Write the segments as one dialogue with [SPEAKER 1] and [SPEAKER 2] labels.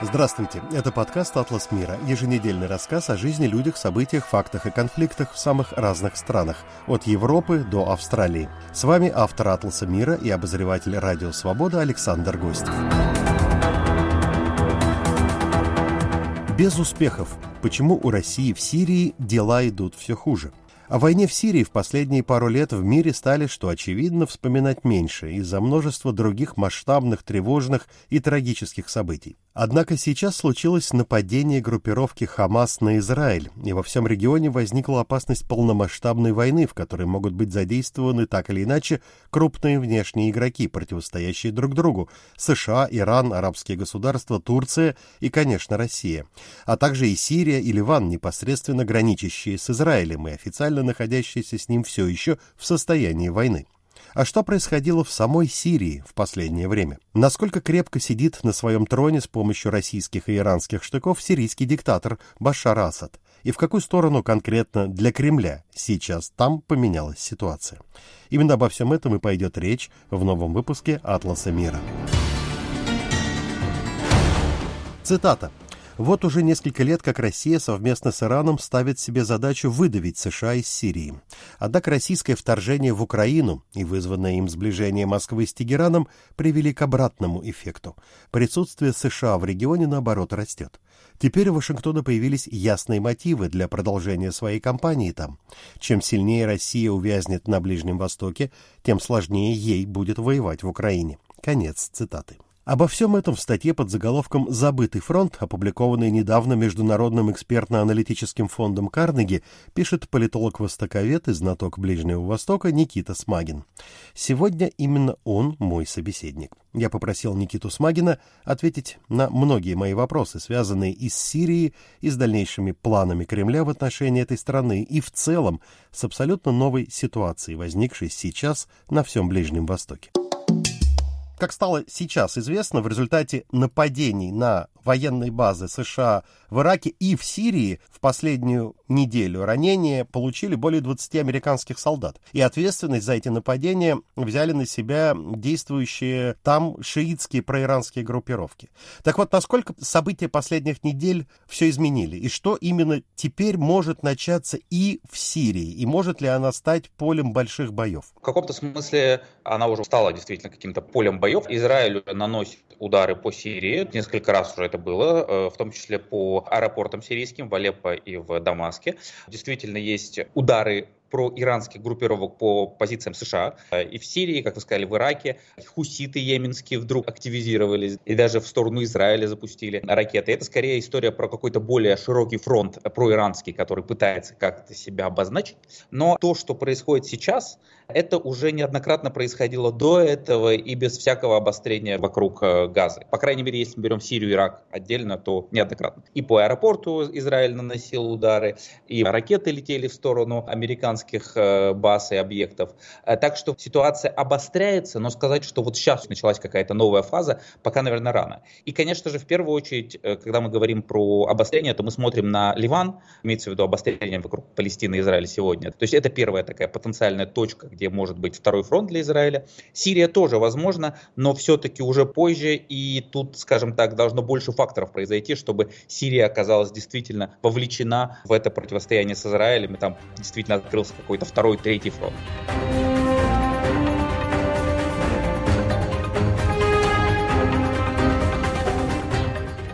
[SPEAKER 1] Здравствуйте, это подкаст «Атлас мира», еженедельный рассказ о жизни, людях, событиях, фактах и конфликтах в самых разных странах, от Европы до Австралии. С вами автор «Атласа мира» и обозреватель «Радио Свобода» Александр Гостев. Без успехов. Почему у России в Сирии дела идут все хуже? О войне в Сирии в последние пару лет в мире стали, что очевидно, вспоминать меньше из-за множества других масштабных, тревожных и трагических событий. Однако сейчас случилось нападение группировки Хамас на Израиль, и во всем регионе возникла опасность полномасштабной войны, в которой могут быть задействованы так или иначе крупные внешние игроки, противостоящие друг другу – США, Иран, арабские государства, Турция и, конечно, Россия, а также и Сирия и Ливан, непосредственно граничащие с Израилем и официально находящиеся с ним все еще в состоянии войны. А что происходило в самой Сирии в последнее время? Насколько крепко сидит на своем троне с помощью российских и иранских штыков сирийский диктатор Башар Асад? И в какую сторону конкретно для Кремля сейчас там поменялась ситуация? Именно обо всем этом и пойдет речь в новом выпуске «Атласа мира». Цитата. Вот уже несколько лет, как Россия совместно с Ираном ставит себе задачу выдавить США из Сирии. Однако российское вторжение в Украину и вызванное им сближение Москвы с Тегераном привели к обратному эффекту. Присутствие США в регионе, наоборот, растет. Теперь у Вашингтона появились ясные мотивы для продолжения своей кампании там. Чем сильнее Россия увязнет на Ближнем Востоке, тем сложнее ей будет воевать в Украине. Конец цитаты. Обо всем этом в статье под заголовком «Забытый фронт», опубликованной недавно Международным экспертно-аналитическим фондом Карнеги, пишет политолог-востоковед и знаток Ближнего Востока Никита Смагин. Сегодня именно он мой собеседник. Я попросил Никиту Смагина ответить на многие мои вопросы, связанные и с Сирией, и с дальнейшими планами Кремля в отношении этой страны, и в целом с абсолютно новой ситуацией, возникшей сейчас на всем Ближнем Востоке. Как стало сейчас известно, в результате нападений на военные базы США в Ираке и в Сирии в последнюю неделю ранения получили более 20 американских солдат. И ответственность за эти нападения взяли на себя действующие там шиитские проиранские группировки. Так вот, насколько события последних недель все изменили? И что именно теперь может начаться и в Сирии? И может ли она стать полем больших боев?
[SPEAKER 2] В каком-то смысле она уже стала действительно каким-то полем боев. Израиль наносит удары по Сирии. Несколько раз уже это было, э, в том числе по аэропортам сирийским в Алеппо и в Дамаске. Действительно есть удары про иранских группировок по позициям США. И в Сирии, как вы сказали, в Ираке хуситы йеменские вдруг активизировались и даже в сторону Израиля запустили ракеты. Это скорее история про какой-то более широкий фронт проиранский, который пытается как-то себя обозначить. Но то, что происходит сейчас, это уже неоднократно происходило до этого и без всякого обострения вокруг э, Газы. По крайней мере, если мы берем Сирию и Ирак отдельно, то неоднократно. И по аэропорту Израиль наносил удары, и ракеты летели в сторону американских э, баз и объектов. Э, так что ситуация обостряется, но сказать, что вот сейчас началась какая-то новая фаза, пока, наверное, рано. И, конечно же, в первую очередь, когда мы говорим про обострение, то мы смотрим на Ливан, имеется в виду обострение вокруг Палестины и Израиля сегодня. То есть это первая такая потенциальная точка, где может быть второй фронт для Израиля. Сирия тоже возможно, но все-таки уже позже, и тут, скажем так, должно больше факторов произойти, чтобы Сирия оказалась действительно вовлечена в это противостояние с Израилем, и там действительно открылся какой-то второй, третий фронт.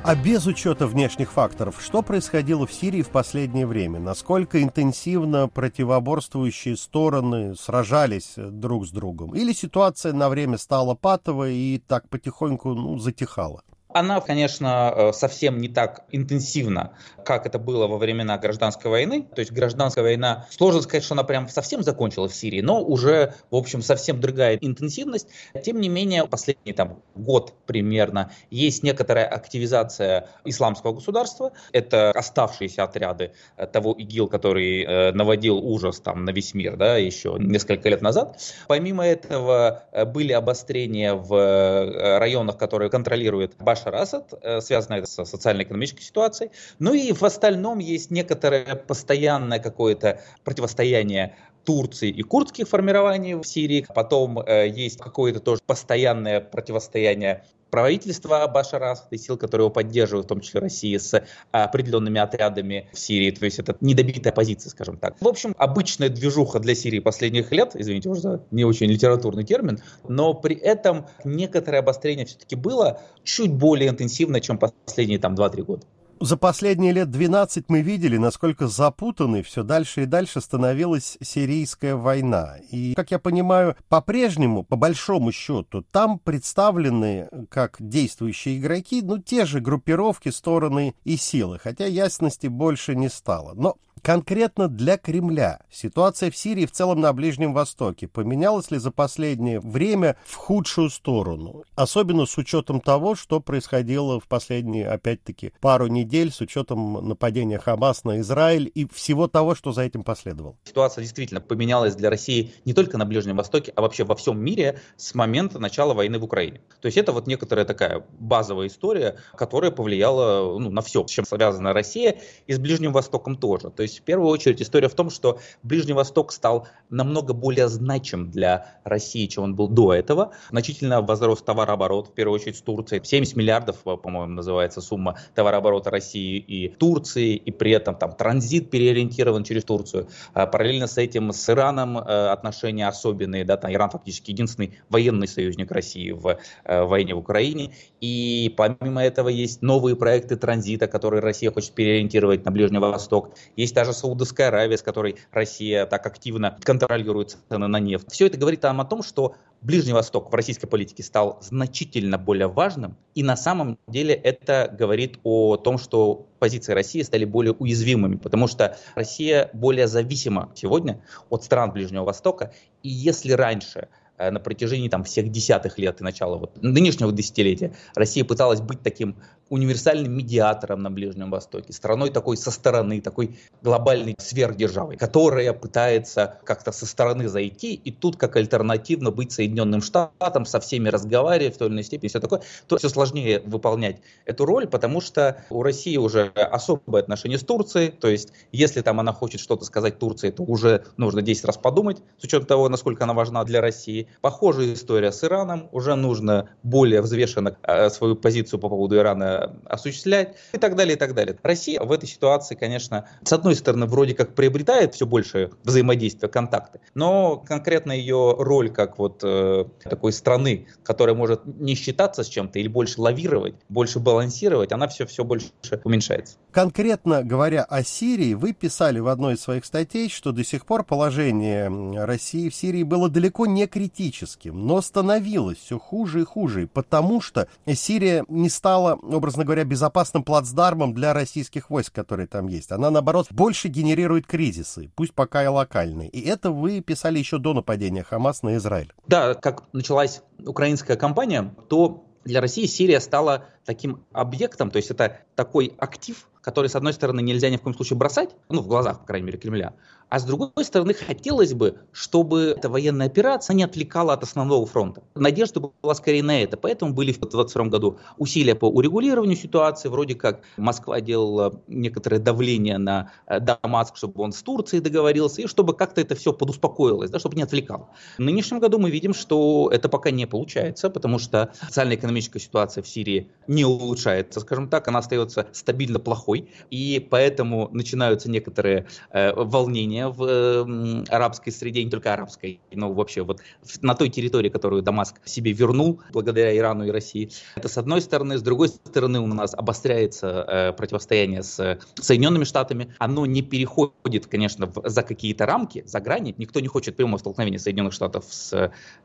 [SPEAKER 1] А без учета внешних факторов, что происходило в Сирии в последнее время? Насколько интенсивно противоборствующие стороны сражались друг с другом? Или ситуация на время стала патовой и так потихоньку ну, затихала?
[SPEAKER 2] Она, конечно, э, совсем не так интенсивна, как это было во времена гражданской войны. То есть гражданская война, сложно сказать, что она прям совсем закончилась в Сирии, но уже, в общем, совсем другая интенсивность. Тем не менее, последний там год примерно есть некоторая активизация исламского государства. Это оставшиеся отряды э, того ИГИЛ, который э, наводил ужас там на весь мир, да, еще несколько лет назад. Помимо этого были обострения в районах, которые контролирует Баш Башар Асад, э, связано это со социально-экономической ситуацией. Ну и в остальном есть некоторое постоянное какое-то противостояние Турции и курдских формирований в Сирии. Потом э, есть какое-то тоже постоянное противостояние правительства Башара Асада и сил, которые его поддерживают, в том числе России, с определенными отрядами в Сирии. То есть это недобитая позиция, скажем так. В общем, обычная движуха для Сирии последних лет, извините уже за не очень литературный термин, но при этом некоторое обострение все-таки было чуть более интенсивно, чем последние там 2-3 года.
[SPEAKER 1] За последние лет 12 мы видели, насколько запутанной все дальше и дальше становилась сирийская война. И, как я понимаю, по-прежнему, по большому счету, там представлены как действующие игроки, ну, те же группировки, стороны и силы, хотя ясности больше не стало. Но Конкретно для Кремля ситуация в Сирии в целом на Ближнем Востоке поменялась ли за последнее время в худшую сторону? Особенно с учетом того, что происходило в последние, опять-таки, пару недель, с учетом нападения Хамас на Израиль и всего того, что за этим последовало.
[SPEAKER 2] Ситуация действительно поменялась для России не только на Ближнем Востоке, а вообще во всем мире с момента начала войны в Украине. То есть это вот некоторая такая базовая история, которая повлияла ну, на все, с чем связана Россия и с Ближним Востоком тоже. То есть в первую очередь история в том, что Ближний Восток стал намного более значим для России, чем он был до этого. Значительно возрос товарооборот, в первую очередь с Турцией. 70 миллиардов, по-моему, называется сумма товарооборота России и Турции, и при этом там транзит переориентирован через Турцию. А параллельно с этим с Ираном э, отношения особенные, да, там Иран фактически единственный военный союзник России в э, войне в Украине. И помимо этого есть новые проекты транзита, которые Россия хочет переориентировать на Ближний Восток. Есть даже Саудовская Аравия, с которой Россия так активно контролирует цены на нефть. Все это говорит нам о том, что Ближний Восток в российской политике стал значительно более важным, и на самом деле это говорит о том, что позиции России стали более уязвимыми, потому что Россия более зависима сегодня от стран Ближнего Востока, и если раньше Э, на протяжении там, всех десятых лет и начала вот, нынешнего десятилетия Россия пыталась быть таким универсальным медиатором на Ближнем Востоке, страной такой со стороны, такой глобальной сверхдержавой, которая пытается как-то со стороны зайти и тут как альтернативно быть Соединенным Штатам, со всеми разговаривать в той или иной степени, все такое, то все сложнее выполнять эту роль, потому что у России уже особое отношение с Турцией, то есть если там она хочет что-то сказать Турции, то уже нужно 10 раз подумать, с учетом того, насколько она важна для России. Похожая история с Ираном. Уже нужно более взвешенно э, свою позицию по поводу Ирана осуществлять и так далее, и так далее. Россия в этой ситуации, конечно, с одной стороны, вроде как приобретает все больше взаимодействия, контакты, но конкретно ее роль как вот э, такой страны, которая может не считаться с чем-то или больше лавировать, больше балансировать, она все, все больше уменьшается.
[SPEAKER 1] Конкретно говоря о Сирии, вы писали в одной из своих статей, что до сих пор положение России в Сирии было далеко не критическим, но становилось все хуже и хуже, потому что Сирия не стала, образно говоря, безопасным плацдармом для российских войск, которые там есть. Она, наоборот, больше генерирует кризисы, пусть пока и локальные. И это вы писали еще до нападения Хамас на Израиль.
[SPEAKER 2] Да, как началась украинская кампания, то для России Сирия стала таким объектом, то есть это такой актив, который, с одной стороны, нельзя ни в коем случае бросать, ну, в глазах, по крайней мере, Кремля, а с другой стороны, хотелось бы, чтобы эта военная операция не отвлекала от основного фронта. Надежда была скорее на это, поэтому были в 2022 году усилия по урегулированию ситуации, вроде как Москва делала некоторое давление на э, Дамаск, чтобы он с Турцией договорился, и чтобы как-то это все подуспокоилось, да, чтобы не отвлекало. В нынешнем году мы видим, что это пока не получается, потому что социально-экономическая ситуация в Сирии не улучшается, скажем так, она остается стабильно плохой, и поэтому начинаются некоторые э, волнения в э, арабской среде, не только арабской, но вообще вот на той территории, которую Дамаск себе вернул благодаря Ирану и России. Это с одной стороны. С другой стороны у нас обостряется э, противостояние с Соединенными Штатами. Оно не переходит, конечно, в, за какие-то рамки, за грани. Никто не хочет прямого столкновения Соединенных Штатов с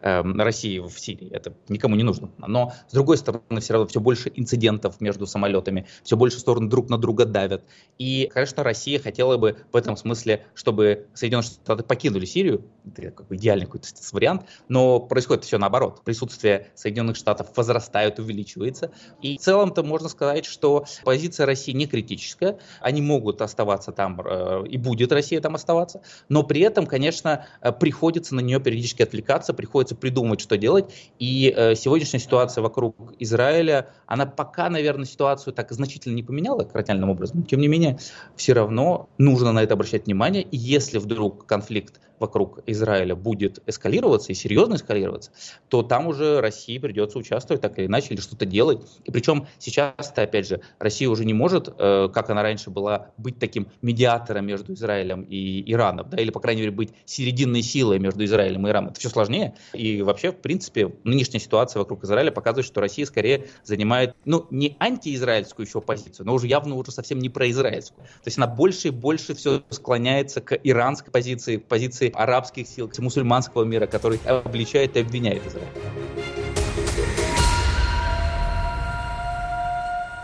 [SPEAKER 2] э, Россией в Сирии. Это никому не нужно. Но с другой стороны все равно все больше инцидентов между самолетами, все больше стороны друг на друга давят. И, конечно, Россия хотела бы в этом смысле, чтобы Соединенные Штаты покинули Сирию, это как бы идеальный какой-то вариант, но происходит все наоборот. Присутствие Соединенных Штатов возрастает, увеличивается. И в целом-то можно сказать, что позиция России не критическая. Они могут оставаться там, э, и будет Россия там оставаться, но при этом, конечно, э, приходится на нее периодически отвлекаться, приходится придумывать, что делать. И э, сегодняшняя ситуация вокруг Израиля, она пока, наверное, ситуацию так значительно не поменяла кардинальным образом. Тем не менее, все равно нужно на это обращать внимание. И если вдруг конфликт вокруг Израиля будет эскалироваться и серьезно эскалироваться, то там уже России придется участвовать так или иначе или что-то делать. И причем сейчас-то, опять же, Россия уже не может, э, как она раньше была, быть таким медиатором между Израилем и Ираном, да, или, по крайней мере, быть серединной силой между Израилем и Ираном. Это все сложнее. И вообще, в принципе, нынешняя ситуация вокруг Израиля показывает, что Россия скорее занимает, ну, не антиизраильскую еще позицию, но уже явно уже совсем не произраильскую. То есть она больше и больше все склоняется к иранской позиции, к позиции арабских сил, мусульманского мира, который обличает и обвиняет Израиль.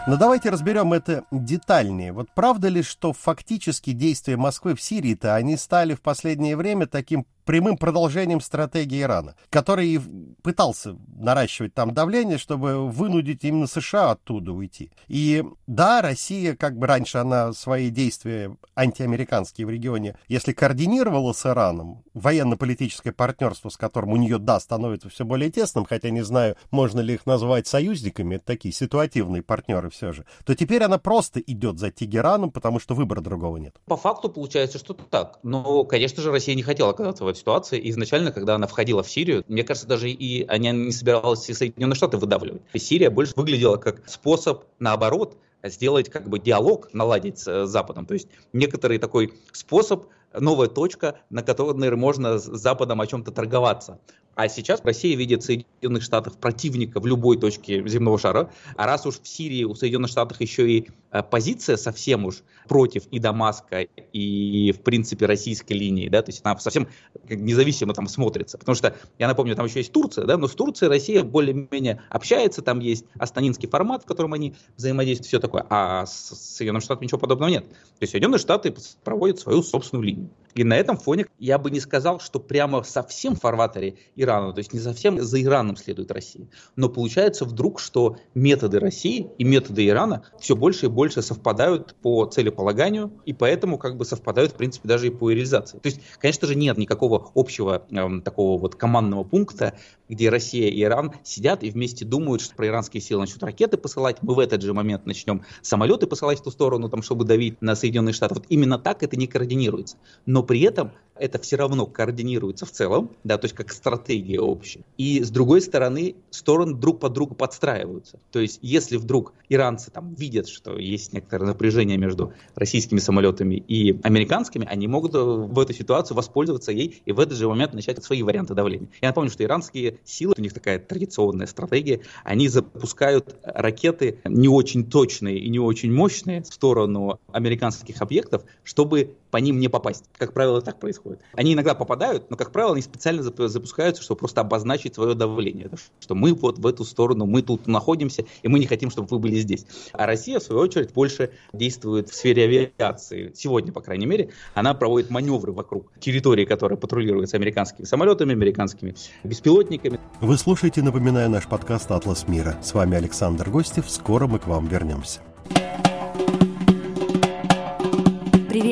[SPEAKER 1] Но давайте разберем это детальнее. Вот правда ли, что фактически действия Москвы в Сирии-то, они стали в последнее время таким прямым продолжением стратегии Ирана, который пытался наращивать там давление, чтобы вынудить именно США оттуда уйти. И да, Россия, как бы раньше она свои действия антиамериканские в регионе, если координировала с Ираном, военно-политическое партнерство, с которым у нее, да, становится все более тесным, хотя не знаю, можно ли их назвать союзниками, это такие ситуативные партнеры все же, то теперь она просто идет за Тегераном, потому что выбора другого нет.
[SPEAKER 2] По факту получается, что так. Но, конечно же, Россия не хотела оказаться в этой ситуации. И изначально, когда она входила в Сирию, мне кажется, даже и она не собиралась и Соединенные Штаты выдавливать. И Сирия больше выглядела как способ, наоборот, сделать как бы диалог, наладить с Западом. То есть некоторый такой способ новая точка, на которой можно с Западом о чем-то торговаться. А сейчас Россия видит Соединенных Штатов противника в любой точке земного шара. А раз уж в Сирии у Соединенных Штатов еще и э, позиция совсем уж против и Дамаска, и, в принципе, российской линии, да, то есть она совсем независимо там смотрится. Потому что, я напомню, там еще есть Турция, да, но с Турцией Россия более-менее общается, там есть астанинский формат, в котором они взаимодействуют, все такое. А с Соединенными Штатами ничего подобного нет. То есть Соединенные Штаты проводят свою собственную линию. И на этом фоне я бы не сказал, что прямо совсем в фарватере Ирана, то есть не совсем за Ираном следует Россия. Но получается вдруг, что методы России и методы Ирана все больше и больше совпадают по целеполаганию, и поэтому как бы совпадают, в принципе, даже и по реализации. То есть, конечно же, нет никакого общего эм, такого вот командного пункта, где Россия и Иран сидят и вместе думают, что про иранские силы начнут ракеты посылать, мы в этот же момент начнем самолеты посылать в ту сторону, там, чтобы давить на Соединенные Штаты. Вот именно так это не координируется. Но при этом это все равно координируется в целом, да, то есть как стратегия общая. И с другой стороны, стороны друг под друга подстраиваются. То есть если вдруг иранцы там видят, что есть некоторое напряжение между российскими самолетами и американскими, они могут э, в эту ситуацию воспользоваться ей и в этот же момент начать свои варианты давления. Я напомню, что иранские силы, у них такая традиционная стратегия, они запускают ракеты не очень точные и не очень мощные в сторону американских объектов, чтобы по ним не попасть. Как правило, так происходит. Они иногда попадают, но, как правило, они специально запускаются, чтобы просто обозначить свое давление. Что мы вот в эту сторону, мы тут находимся, и мы не хотим, чтобы вы были здесь. А Россия, в свою очередь, больше действует в сфере авиации. Сегодня, по крайней мере, она проводит маневры вокруг территории, которая патрулируется американскими самолетами, американскими беспилотниками.
[SPEAKER 1] Вы слушаете, напоминаю, наш подкаст «Атлас мира». С вами Александр Гостев. Скоро мы к вам вернемся.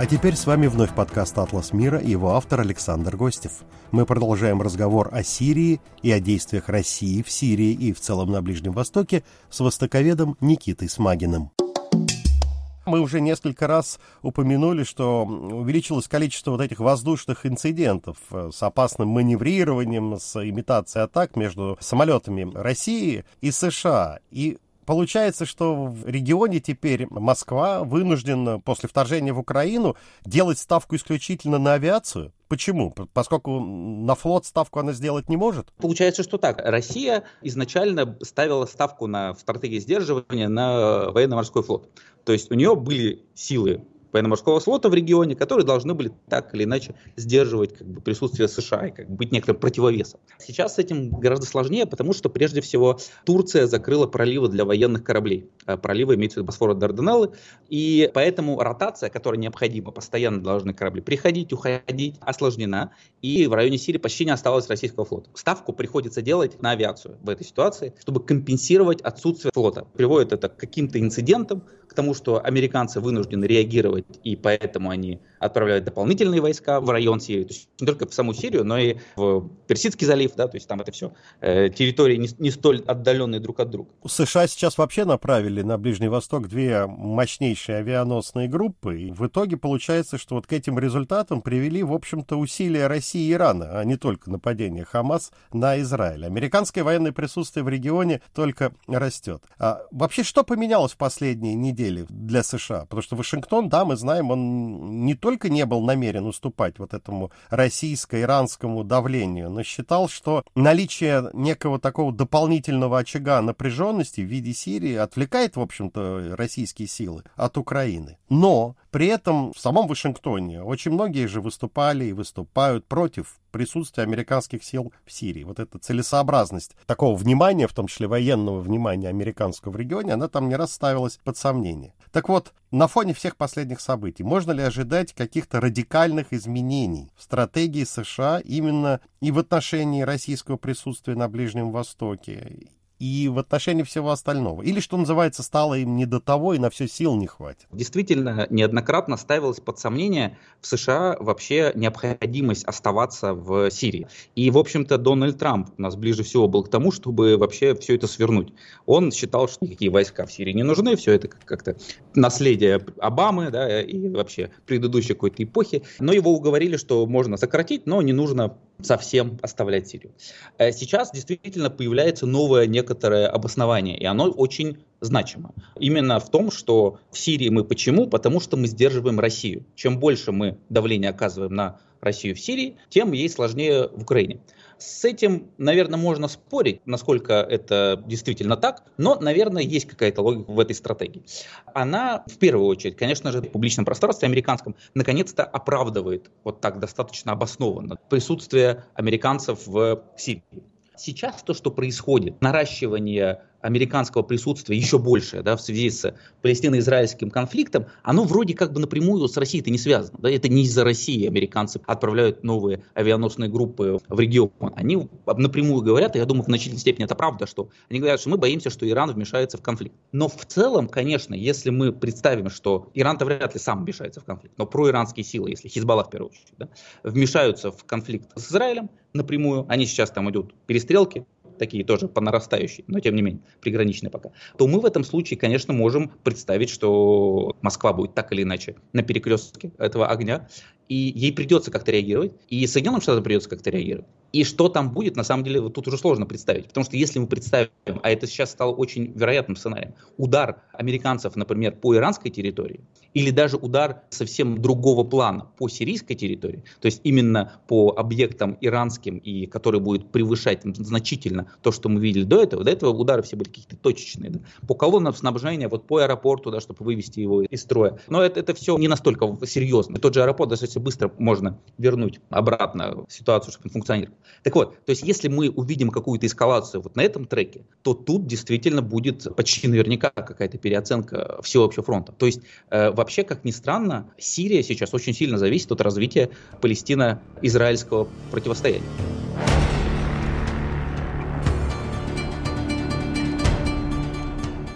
[SPEAKER 1] А теперь с вами вновь подкаст «Атлас мира» и его автор Александр Гостев. Мы продолжаем разговор о Сирии и о действиях России в Сирии и в целом на Ближнем Востоке с востоковедом Никитой Смагиным. Мы уже несколько раз упомянули, что увеличилось количество вот этих воздушных инцидентов э, с опасным маневрированием, с имитацией атак между самолетами России и США. И Получается, что в регионе теперь Москва вынуждена после вторжения в Украину делать ставку исключительно на авиацию. Почему? Поскольку на флот ставку она сделать не может?
[SPEAKER 2] Получается, что так. Россия изначально ставила ставку на в стратегии сдерживания на военно-морской флот. То есть у нее были силы военно-морского флота в регионе, которые должны были так или иначе сдерживать как бы, присутствие США и как бы, быть некоторым противовесом. Сейчас с этим гораздо сложнее, потому что прежде всего Турция закрыла проливы для военных кораблей. А проливы имеются в виду Босфор и Дарданеллы, и поэтому ротация, которая необходима, постоянно должны корабли приходить, уходить, осложнена, и в районе Сирии почти не осталось российского флота. Ставку приходится делать на авиацию в этой ситуации, чтобы компенсировать отсутствие флота. Приводит это к каким-то инцидентам, к тому, что американцы вынуждены реагировать, и поэтому они отправляют дополнительные войска в район Сирии, то есть не только в саму Сирию, но и в Персидский залив, да, то есть там это все э, территории не, не столь отдаленные друг от друга.
[SPEAKER 1] США сейчас вообще направили на Ближний Восток две мощнейшие авианосные группы, и в итоге получается, что вот к этим результатам привели, в общем-то, усилия России и Ирана, а не только нападение Хамас на Израиль. Американское военное присутствие в регионе только растет. А вообще, что поменялось в последние недели? Недели для США. Потому что Вашингтон, да, мы знаем, он не только не был намерен уступать вот этому российско-иранскому давлению, но считал, что наличие некого такого дополнительного очага напряженности в виде Сирии отвлекает, в общем-то, российские силы от Украины. Но при этом в самом Вашингтоне очень многие же выступали и выступают против присутствия американских сил в Сирии. Вот эта целесообразность такого внимания, в том числе военного внимания американского в регионе, она там не раз ставилась под сомнение. Так вот, на фоне всех последних событий можно ли ожидать каких-то радикальных изменений в стратегии США именно и в отношении российского присутствия на Ближнем Востоке, и в отношении всего остального? Или, что называется, стало им не до того, и на все сил не хватит?
[SPEAKER 2] Действительно, неоднократно ставилось под сомнение в США вообще необходимость оставаться в Сирии. И, в общем-то, Дональд Трамп у нас ближе всего был к тому, чтобы вообще все это свернуть. Он считал, что никакие войска в Сирии не нужны, все это как-то наследие Обамы да, и вообще предыдущей какой-то эпохи. Но его уговорили, что можно сократить, но не нужно совсем оставлять Сирию. Э, сейчас действительно появляется новое некоторое обоснование, и оно очень значимо. Именно в том, что в Сирии мы почему? Потому что мы сдерживаем Россию. Чем больше мы давление оказываем на Россию в Сирии, тем ей сложнее в Украине. С этим, наверное, можно спорить, насколько это действительно так, но, наверное, есть какая-то логика в этой стратегии. Она, в первую очередь, конечно же, в публичном пространстве американском наконец-то оправдывает вот так достаточно обоснованно присутствие американцев в Сирии. Сейчас то, что происходит, наращивание американского присутствия еще большее да, в связи с палестино-израильским конфликтом, оно вроде как бы напрямую с Россией-то не связано. Да? Это не из-за России американцы отправляют новые авианосные группы в регион. Они напрямую говорят, и я думаю, в значительной степени это правда, что они говорят, что мы боимся, что Иран вмешается в конфликт. Но в целом, конечно, если мы представим, что Иран-то вряд ли сам вмешается в конфликт, но проиранские силы, если Хизбалла в первую очередь, да, вмешаются в конфликт с Израилем напрямую, они сейчас там идут перестрелки, такие тоже по нарастающей, но тем не менее приграничные пока, то мы в этом случае, конечно, можем представить, что Москва будет так или иначе на перекрестке этого огня, и ей придется как-то реагировать, и Соединенным Штатам придется как-то реагировать. И что там будет, на самом деле, вот тут уже сложно представить. Потому что если мы представим, а это сейчас стало очень вероятным сценарием, удар американцев, например, по иранской территории, или даже удар совсем другого плана по сирийской территории, то есть именно по объектам иранским, и который будет превышать значительно то, что мы видели до этого, до этого удары все были какие-то точечные. Да? По колоннам снабжения, вот по аэропорту, да, чтобы вывести его из строя. Но это, это все не настолько серьезно. Тот же аэропорт достаточно быстро можно вернуть обратно ситуацию, чтобы он функционировал. Так вот, то есть если мы увидим какую-то эскалацию вот на этом треке, то тут действительно будет почти наверняка какая-то переоценка всего общего фронта. То есть э, вообще, как ни странно, Сирия сейчас очень сильно зависит от развития палестино-израильского противостояния.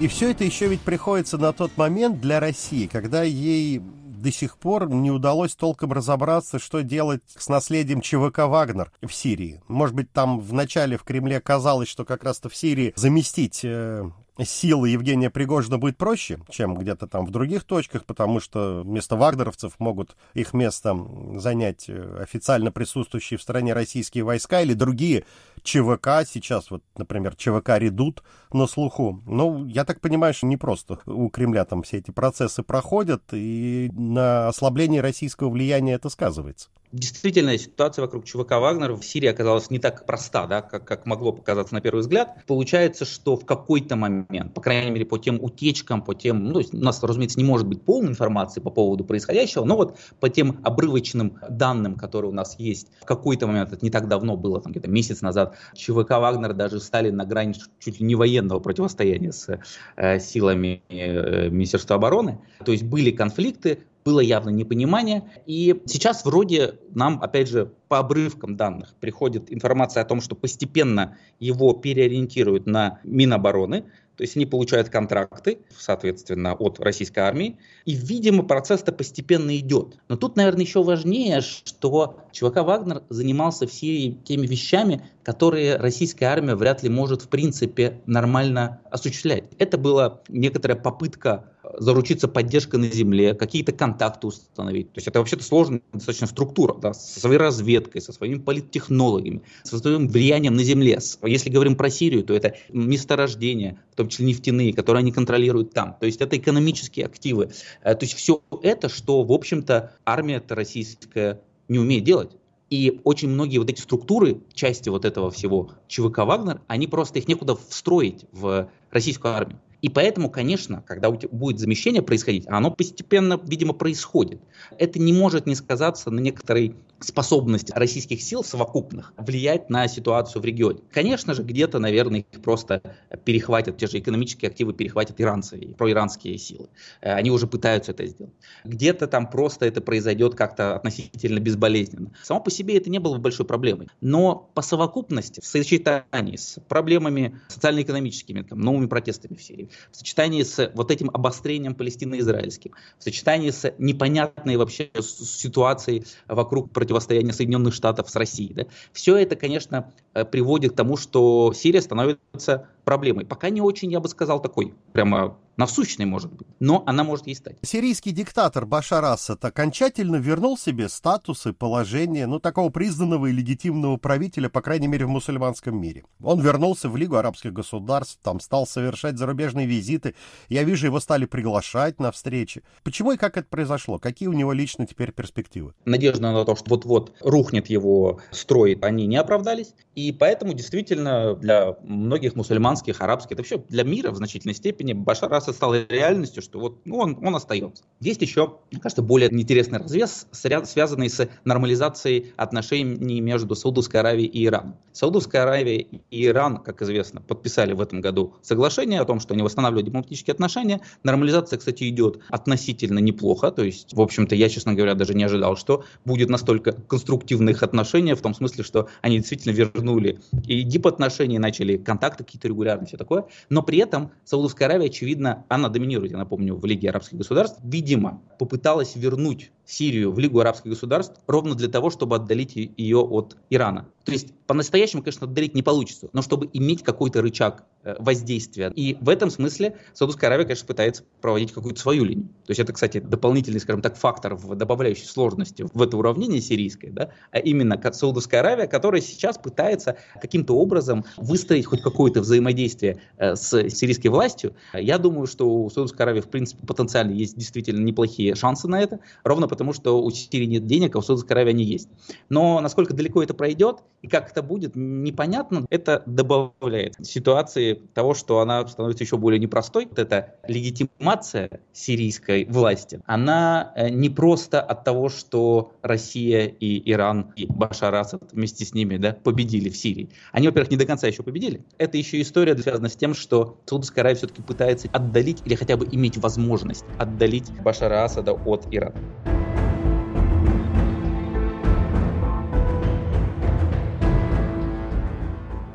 [SPEAKER 1] И все это еще ведь приходится на тот момент для России, когда ей до сих пор не удалось толком разобраться, что делать с наследием ЧВК «Вагнер» в Сирии. Может быть, там в начале в Кремле казалось, что как раз-то в Сирии заместить э, силы Евгения Пригожина будет проще, чем где-то там в других точках, потому что вместо вагнеровцев могут их место занять э, официально присутствующие в стране российские войска или другие ЧВК. Сейчас вот, например, ЧВК «Редут» на слуху. Ну, я так понимаю, что не просто у Кремля там все эти процессы проходят, и на ослаблении российского влияния это сказывается.
[SPEAKER 2] Действительно, ситуация вокруг ЧВК Вагнер в Сирии оказалась не так проста, да, как, как могло показаться на первый взгляд. Получается, что в какой-то момент, по крайней мере, по тем утечкам, по тем, ну, у нас, разумеется, не может быть полной информации по поводу происходящего, но вот по тем обрывочным данным, которые у нас есть, в какой-то момент, это не так давно было, там где-то месяц назад, ЧВК Вагнер даже стали на грани чуть ли не военного противостояния с э, силами э, Министерства обороны. То есть были конфликты, было явно непонимание. И сейчас вроде нам, опять же, по обрывкам данных приходит информация о том, что постепенно его переориентируют на Минобороны, то есть они получают контракты, соответственно, от российской армии. И, видимо, процесс-то постепенно идет. Но тут, наверное, еще важнее, что ЧВК «Вагнер» занимался всеми теми вещами, которые российская армия вряд ли может, в принципе, нормально осуществлять. Это была некоторая попытка заручиться поддержкой на земле, какие-то контакты установить. То есть это вообще-то сложная достаточно структура, да, со своей разведкой, со своими политтехнологами, со своим влиянием на земле. Если говорим про Сирию, то это месторождения, в том числе нефтяные, которые они контролируют там. То есть это экономические активы. Э, то есть все это, что, в общем-то, армия-то российская не умеет делать. И очень многие вот эти структуры, части вот этого всего ЧВК «Вагнер», они просто их некуда встроить в российскую армию. И поэтому, конечно, когда будет замещение происходить, оно постепенно, видимо, происходит. Это не может не сказаться на некоторой способности российских сил совокупных влиять на ситуацию в регионе. Конечно же, где-то, наверное, их просто перехватят, те же экономические активы перехватят иранцы проиранские силы. Э, они уже пытаются это сделать. Где-то там просто это произойдет как-то относительно безболезненно. Само по себе это не было большой проблемой. Но по совокупности, в сочетании с проблемами социально-экономическими, там, новыми протестами в Сирии, в сочетании с вот этим обострением палестино-израильским, в сочетании с непонятной вообще ситуацией вокруг противостояния Соединенных Штатов с Россией. Да? Все это, конечно, приводит к тому, что Сирия становится проблемой. Пока не очень, я бы сказал, такой прямо насущной может быть, но она может ей стать.
[SPEAKER 1] Сирийский диктатор Башар Асад окончательно вернул себе статус и положение, ну, такого признанного и легитимного правителя, по крайней мере, в мусульманском мире. Он вернулся в Лигу арабских государств, там стал совершать зарубежные визиты. Я вижу, его стали приглашать на встречи. Почему и как это произошло? Какие у него лично теперь перспективы?
[SPEAKER 2] Надежда на то, что вот-вот рухнет его строй, они не оправдались. И поэтому действительно для многих мусульман мусульманских, арабских, это вообще для мира в значительной степени Башар Асад стал реальностью, что вот ну, он, он остается. Есть еще, мне кажется, более интересный развес, связанный с нормализацией отношений между Саудовской Аравией и Ираном. Саудовская Аравия и Иран, как известно, подписали в этом году соглашение о том, что они восстанавливают дипломатические отношения. Нормализация, кстати, идет относительно неплохо, то есть, в общем-то, я, честно говоря, даже не ожидал, что будет настолько конструктивных отношений, в том смысле, что они действительно вернули и дип-отношения, начали контакты какие-то регулярные все такое. Но при этом Саудовская Аравия, очевидно, она доминирует, я напомню, в Лиге арабских государств, видимо, попыталась вернуть Сирию в Лигу арабских государств ровно для того, чтобы отдалить ее от Ирана. То есть по-настоящему, конечно, отдалить не получится, но чтобы иметь какой-то рычаг э, воздействия. И в этом смысле Саудовская Аравия, конечно, пытается проводить какую-то свою линию. То есть это, кстати, дополнительный, скажем так, фактор, добавляющий сложности в это уравнение сирийское, да? а именно Саудовская Аравия, которая сейчас пытается каким-то образом выстроить хоть какое-то взаимодействие э, с сирийской властью. Я думаю, что у Саудовской Аравии, в принципе, потенциально есть действительно неплохие шансы на это, ровно потому что у Сирии нет денег, а у Саудовской Аравии они есть. Но насколько далеко это пройдет и как это будет, непонятно. Это добавляет ситуации того, что она становится еще более непростой. Вот эта легитимация сирийской власти, она э, не просто от того, что Россия и Иран и Башар Асад вместе с ними да, победили в Сирии. Они, во-первых, не до конца еще победили. Это еще история связана с тем, что Саудовская Аравия все-таки пытается отдалить или хотя бы иметь возможность отдалить Башара Асада от Ирана.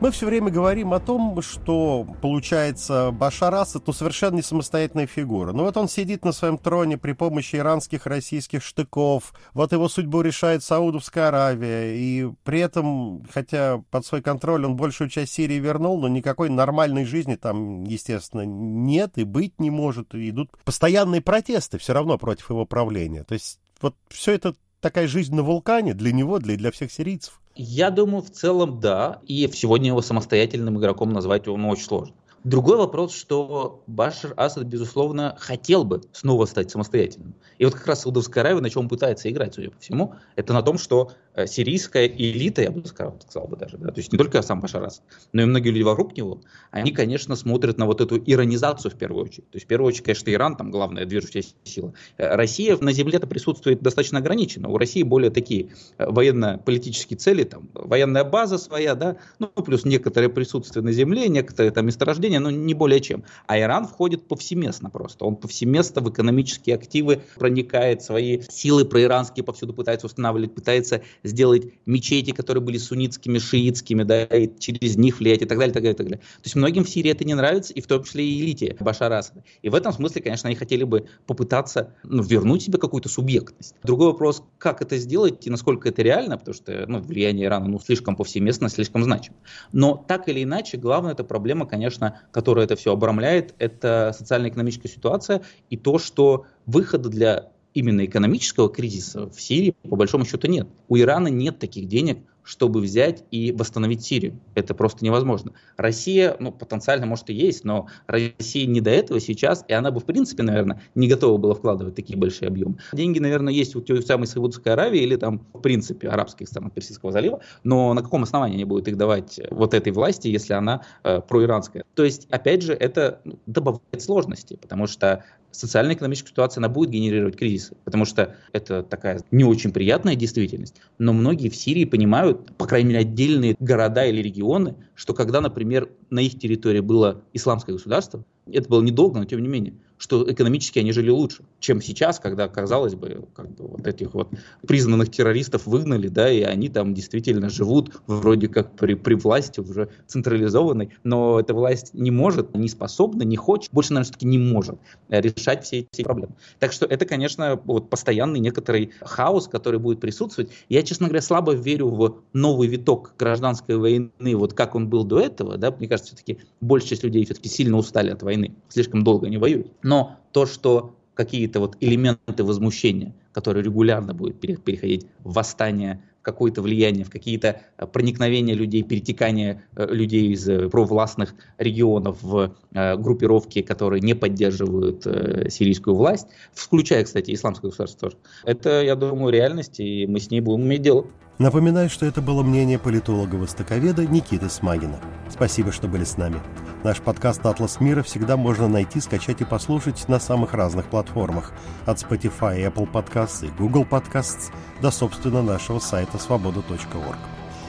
[SPEAKER 1] Мы все время говорим о том, что, получается, Башар Асад ну, совершенно не самостоятельная фигура. Ну вот он сидит на своем троне при помощи иранских, российских штыков. Вот его судьбу решает Саудовская Аравия. И при этом, хотя под свой контроль он большую часть Сирии вернул, но никакой нормальной жизни там, естественно, нет и быть не может. И идут постоянные протесты все равно против его правления. То есть вот все это такая жизнь на вулкане для него, для, для всех сирийцев.
[SPEAKER 2] Я думаю, в целом да. И сегодня его самостоятельным игроком назвать ну, очень сложно. Другой вопрос, что Башар Асад, безусловно, хотел бы снова стать самостоятельным. И вот как раз Саудовская Аравия, на чем он пытается играть, судя по всему, это на том, что э, сирийская элита, я бы сказал, сказал бы даже, да, то есть не только сам Башар Асад, но и многие люди вокруг него, они, конечно, смотрят на вот эту иронизацию в первую очередь. То есть в первую очередь, конечно, Иран, там главная движущая сила. Э, Россия на земле-то присутствует достаточно ограниченно. У России более такие э, военно-политические цели, там, военная база своя, да, ну, плюс некоторое присутствие на земле, некоторые там месторождения, но не более чем. А Иран входит повсеместно просто. Он повсеместно в экономические активы проникает, свои силы проиранские повсюду пытается устанавливать, пытается сделать мечети, которые были суннитскими, шиитскими, да, и через них влиять и так далее, и так далее, так далее. То есть многим в Сирии это не нравится, и в том числе и элите Башара Асада. И в этом смысле, конечно, они хотели бы попытаться ну, вернуть себе какую-то субъектность. Другой вопрос, как это сделать и насколько это реально, потому что ну, влияние Ирана ну, слишком повсеместно, слишком значимо. Но так или иначе, главная эта проблема, конечно, которая это все обрамляет, это социально-экономическая ситуация и то, что выхода для именно экономического кризиса в Сирии по большому счету нет. У Ирана нет таких денег, чтобы взять и восстановить Сирию. Это просто невозможно. Россия, ну, потенциально, может, и есть, но Россия не до этого сейчас, и она бы, в принципе, наверное, не готова была вкладывать такие большие объемы. Деньги, наверное, есть у той самой Саудовской Аравии или там, в принципе, арабских стран Персидского залива, но на каком основании они будут их давать вот этой власти, если она э, проиранская? То есть, опять же, это ну, добавляет сложности, потому что социально-экономическая ситуация, она будет генерировать кризисы, потому что это такая не очень приятная действительность. Но многие в Сирии понимают, по крайней мере, отдельные города или регионы, что когда, например, на их территории было исламское государство, это было недолго, но тем не менее, что экономически они жили лучше, чем сейчас, когда, казалось бы, как бы вот этих вот признанных террористов выгнали, да, и они там действительно живут вроде как при, при власти уже централизованной, но эта власть не может, не способна, не хочет, больше, наверное, все-таки не может решать все эти проблемы. Так что это, конечно, вот постоянный некоторый хаос, который будет присутствовать. Я, честно говоря, слабо верю в новый виток гражданской войны, вот как он был до этого, да, мне кажется, все-таки большая часть людей все-таки сильно устали от войны, слишком долго не воюют. Но то, что какие-то вот элементы возмущения, которые регулярно будут переходить в восстание, какое-то влияние, в какие-то э, проникновения людей, перетекание э, людей из э, провластных регионов в группировки, которые не поддерживают сирийскую власть, включая, кстати, исламское государство тоже. Это, я думаю, реальность, и мы с ней будем иметь дело.
[SPEAKER 1] Напоминаю, что это было мнение политолога-востоковеда Никиты Смагина. Спасибо, что были с нами. Наш подкаст «Атлас мира» всегда можно найти, скачать и послушать на самых разных платформах. От Spotify, Apple Podcasts и Google Podcasts до, собственно, нашего сайта свобода.орг.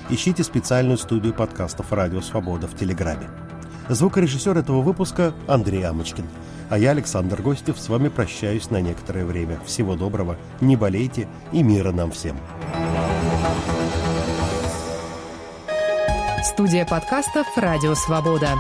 [SPEAKER 1] Ищите специальную студию подкастов «Радио Свобода» в Телеграме. Звукорежиссер этого выпуска Андрей Амочкин. А я, Александр Гостев, с вами прощаюсь на некоторое время. Всего доброго, не болейте и мира нам всем.
[SPEAKER 3] Студия подкастов «Радио Свобода».